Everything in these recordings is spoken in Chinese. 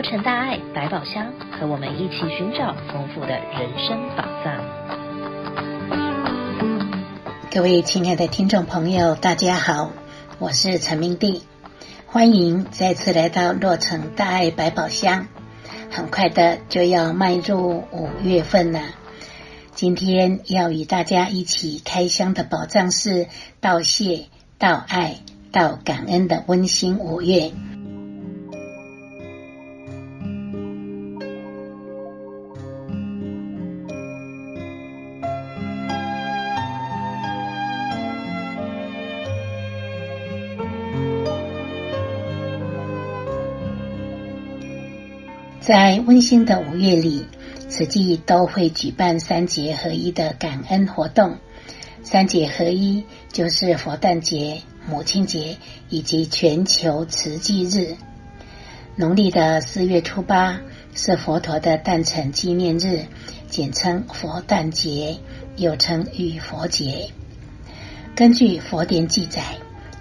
洛城大爱百宝箱，和我们一起寻找丰富的人生宝藏。各位亲爱的听众朋友，大家好，我是陈明娣，欢迎再次来到洛城大爱百宝箱。很快的就要迈入五月份了，今天要与大家一起开箱的宝藏是道谢、道爱、道感恩的温馨五月。在温馨的五月里，慈济都会举办三节合一的感恩活动。三节合一就是佛诞节、母亲节以及全球慈济日。农历的四月初八是佛陀的诞辰纪念日，简称佛诞节，又称浴佛节。根据佛典记载，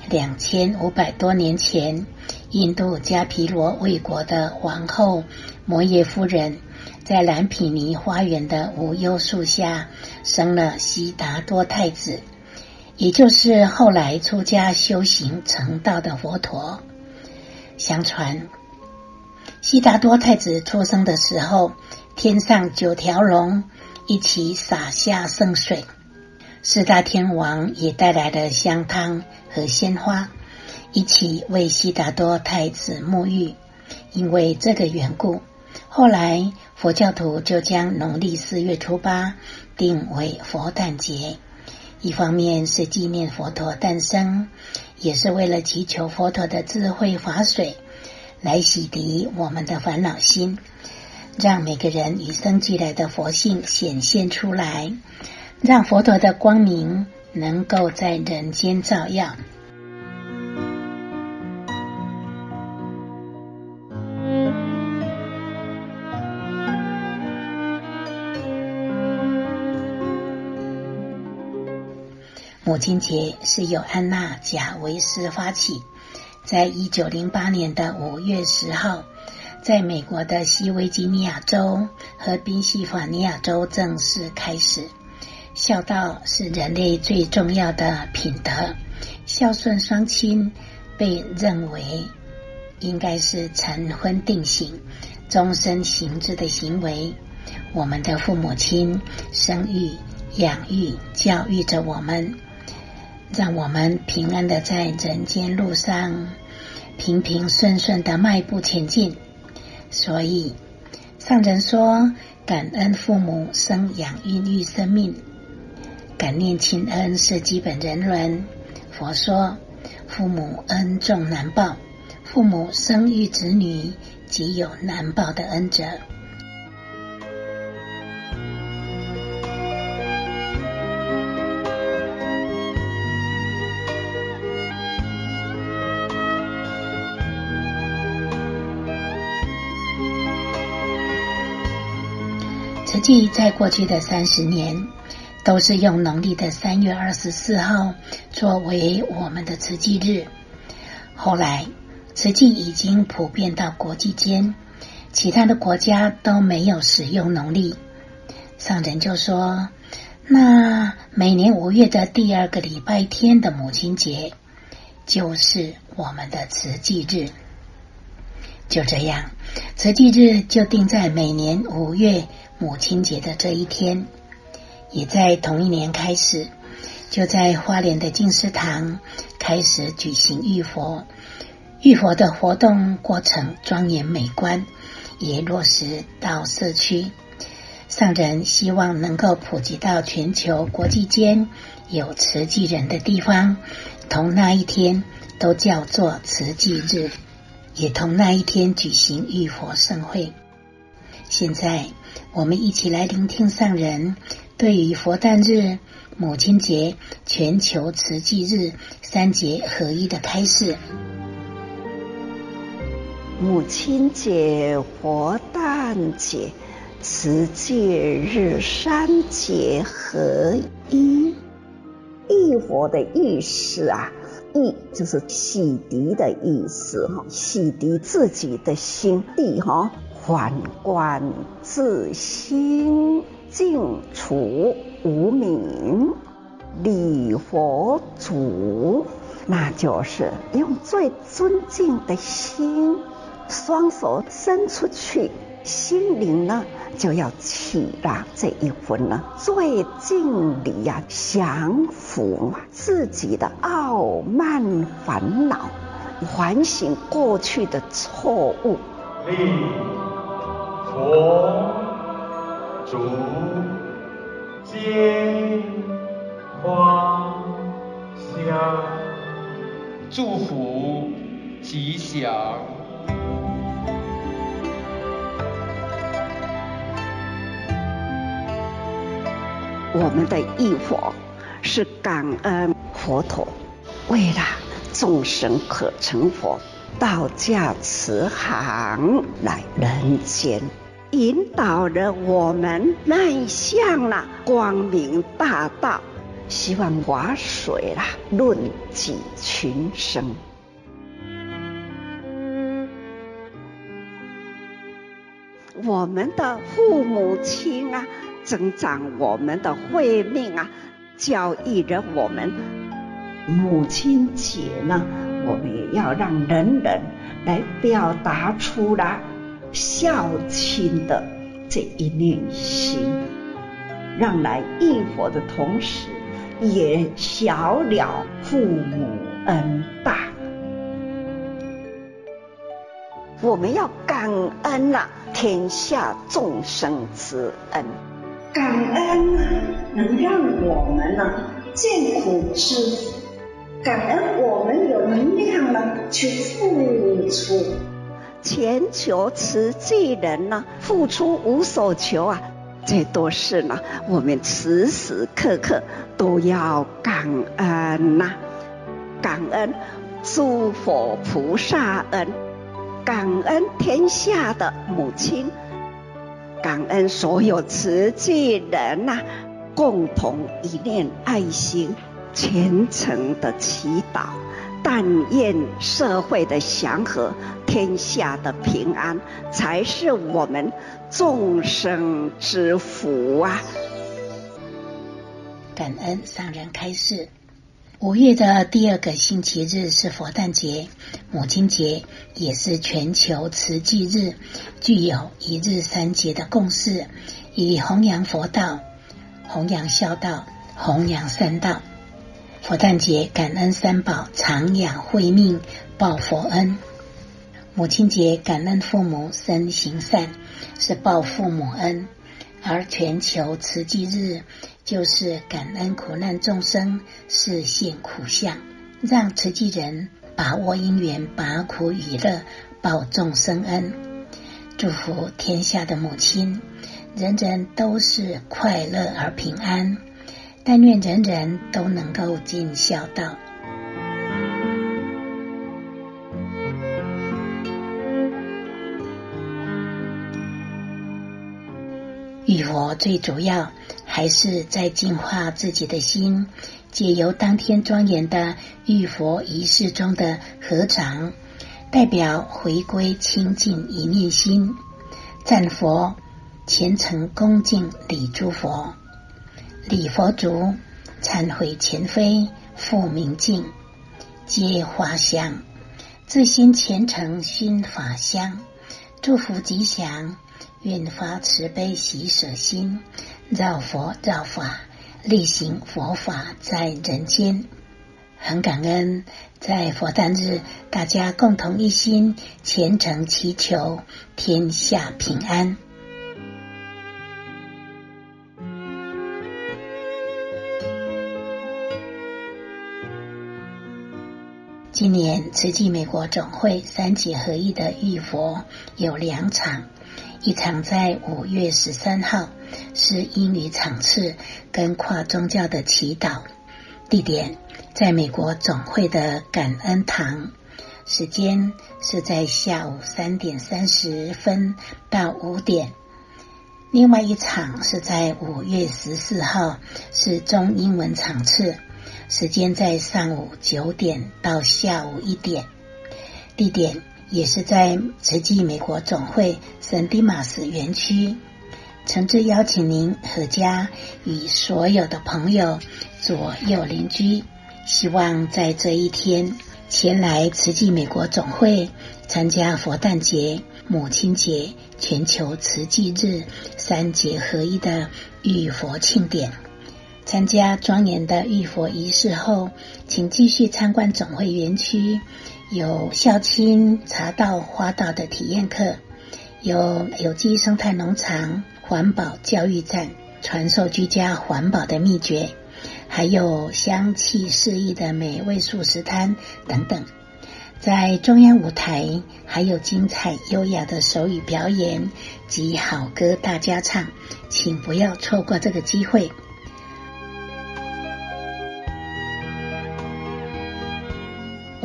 两千五百多年前，印度迦毗罗卫国的王后。摩耶夫人在蓝毗尼花园的无忧树下生了悉达多太子，也就是后来出家修行成道的佛陀。相传，悉达多太子出生的时候，天上九条龙一起洒下圣水，四大天王也带来了香汤和鲜花，一起为悉达多太子沐浴。因为这个缘故。后来，佛教徒就将农历四月初八定为佛诞节，一方面是纪念佛陀诞生，也是为了祈求佛陀的智慧法水来洗涤我们的烦恼心，让每个人与生俱来的佛性显现出来，让佛陀的光明能够在人间照耀。母亲节是由安娜·贾维斯发起，在一九零八年的五月十号，在美国的西维吉尼亚州和宾夕法尼亚州正式开始。孝道是人类最重要的品德，孝顺双亲被认为应该是成婚定型、终身行之的行为。我们的父母亲生育、养育、教育着我们。让我们平安的在人间路上平平顺顺的迈步前进。所以，上人说：“感恩父母生养孕育生命，感念亲恩是基本人伦。”佛说：“父母恩重难报，父母生育子女，即有难报的恩泽。”慈济在过去的三十年，都是用农历的三月二十四号作为我们的慈济日。后来，慈济已经普遍到国际间，其他的国家都没有使用农历。上人就说：“那每年五月的第二个礼拜天的母亲节，就是我们的慈济日。”就这样，慈济日就定在每年五月。母亲节的这一天，也在同一年开始，就在花莲的静思堂开始举行浴佛。浴佛的活动过程庄严美观，也落实到社区。上人希望能够普及到全球国际间有慈济人的地方，同那一天都叫做慈济日，也同那一天举行浴佛盛会。现在。我们一起来聆听上人对于佛诞日、母亲节、全球慈济日三节合一的开示。母亲节、佛诞节、慈济日三节合一，浴佛的意思啊，洌就是洗涤的意思哈，洗涤自己的心地哈。反观自心，净除无明，礼佛祖，那就是用最尊敬的心，双手伸出去，心灵呢就要起了这一份呢最敬礼呀，降服自己的傲慢烦恼，反省过去的错误。礼佛竹间花香，祝福吉祥。我们的忆佛是感恩佛陀，为了众生可成佛，道驾慈航来人间。引导着我们迈向了光明大道，希望华水啦，润济群生。我们的父母亲啊，增长我们的慧命啊，教育着我们。母亲节呢，我们也要让人人来表达出来。孝亲的这一念心，让来忆佛的同时，也小了父母恩大。我们要感恩啊，天下众生之恩，感恩，能让我们呢见苦知福，感恩我们有能量呢去付出。全球慈济人呢，付出无所求啊，这都是呢，我们时时刻刻都要感恩呐、啊，感恩诸佛菩萨恩，感恩天下的母亲，感恩所有慈济人呐、啊，共同一念爱心，虔诚的祈祷。但愿社会的祥和，天下的平安，才是我们众生之福啊！感恩上人开示。五月的第二个星期日是佛诞节、母亲节，也是全球慈济日，具有一日三节的共识，以弘扬佛道、弘扬孝道、弘扬三道。佛诞节感恩三宝长养慧命报佛恩，母亲节感恩父母身行善是报父母恩，而全球慈济日就是感恩苦难众生示现苦相，让慈济人把握因缘拔苦与乐报众生恩，祝福天下的母亲，人人都是快乐而平安。但愿人人都能够尽孝道。佛最主要还是在净化自己的心，借由当天庄严的忆佛仪式中的合掌，代表回归清净一念心，赞佛虔诚恭敬礼诸佛。礼佛足，忏悔前非，复明镜，接花香，自心虔诚心法香，祝福吉祥，愿发慈悲喜舍心，造佛造法，力行佛法在人间。很感恩，在佛诞日，大家共同一心，虔诚祈求天下平安。今年慈济美国总会三节合一的忆佛有两场，一场在五月十三号，是英语场次跟跨宗教的祈祷，地点在美国总会的感恩堂，时间是在下午三点三十分到五点。另外一场是在五月十四号，是中英文场次。时间在上午九点到下午一点，地点也是在慈济美国总会圣地马斯园区。诚挚邀请您和家与所有的朋友、左右邻居，希望在这一天前来慈济美国总会参加佛诞节、母亲节、全球慈济日三节合一的浴佛庆典。参加庄严的浴佛仪式后，请继续参观总会园区，有孝亲茶道、花道的体验课，有有机生态农场。环保教育站传授居家环保的秘诀，还有香气四溢的美味素食摊等等。在中央舞台还有精彩优雅的手语表演及好歌大家唱，请不要错过这个机会。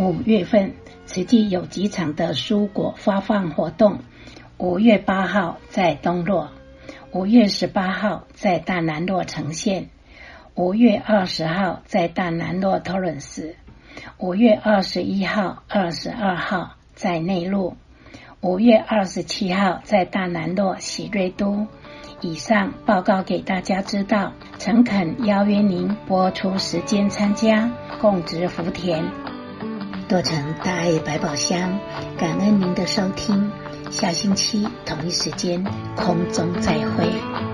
五月份，慈济有几场的蔬果发放活动。五月八号在东洛。五月十八号在大南洛呈现，五月二十号在大南洛托伦斯，五月二十一号、二十二号在内陆，五月二十七号在大南洛喜瑞都。以上报告给大家知道，诚恳邀约您拨出时间参加，共植福田。剁成大爱百宝箱，感恩您的收听。下星期同一时间空中再会。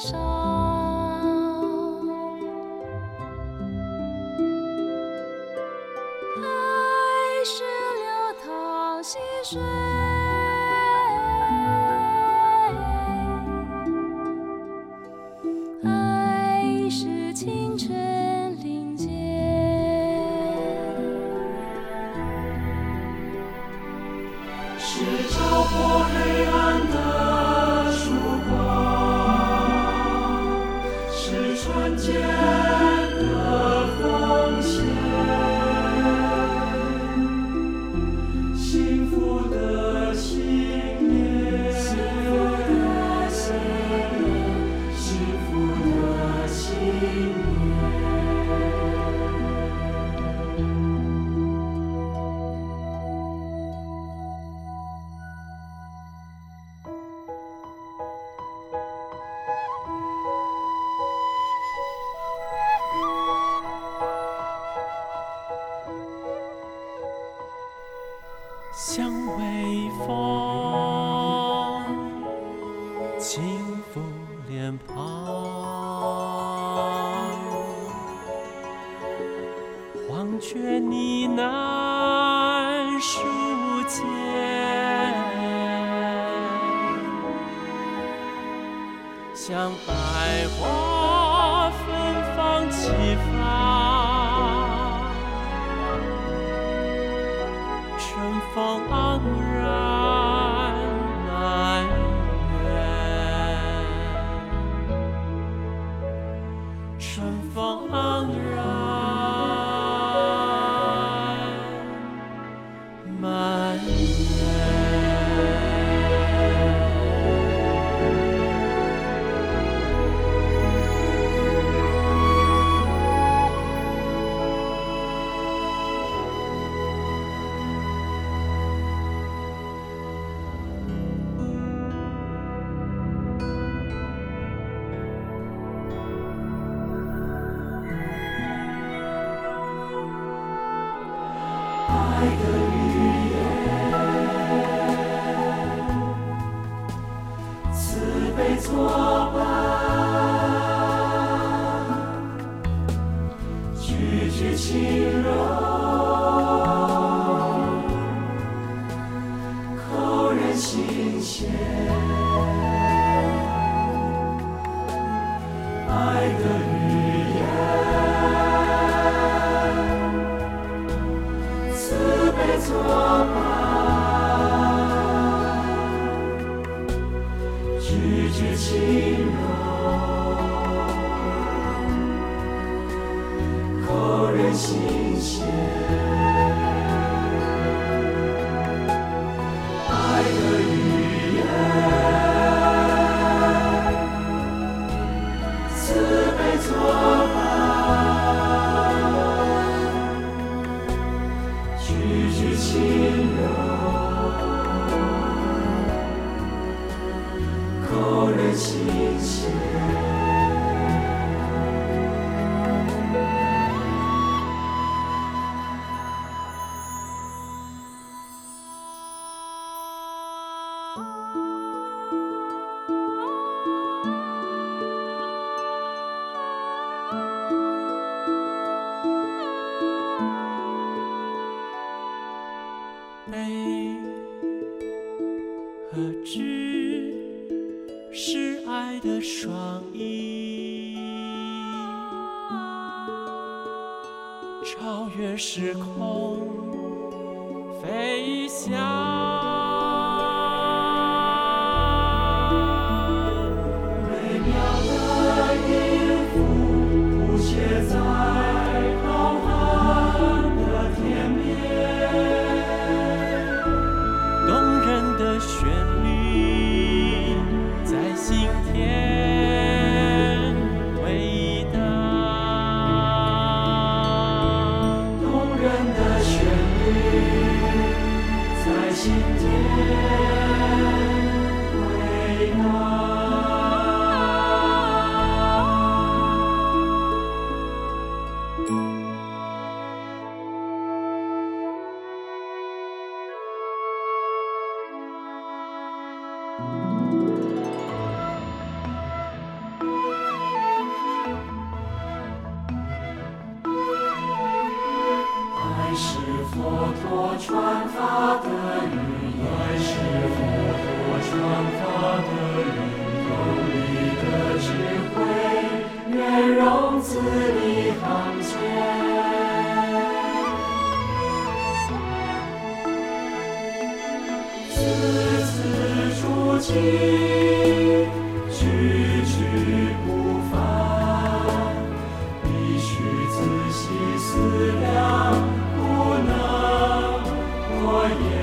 上。开始流淌溪水。是时空。Твое.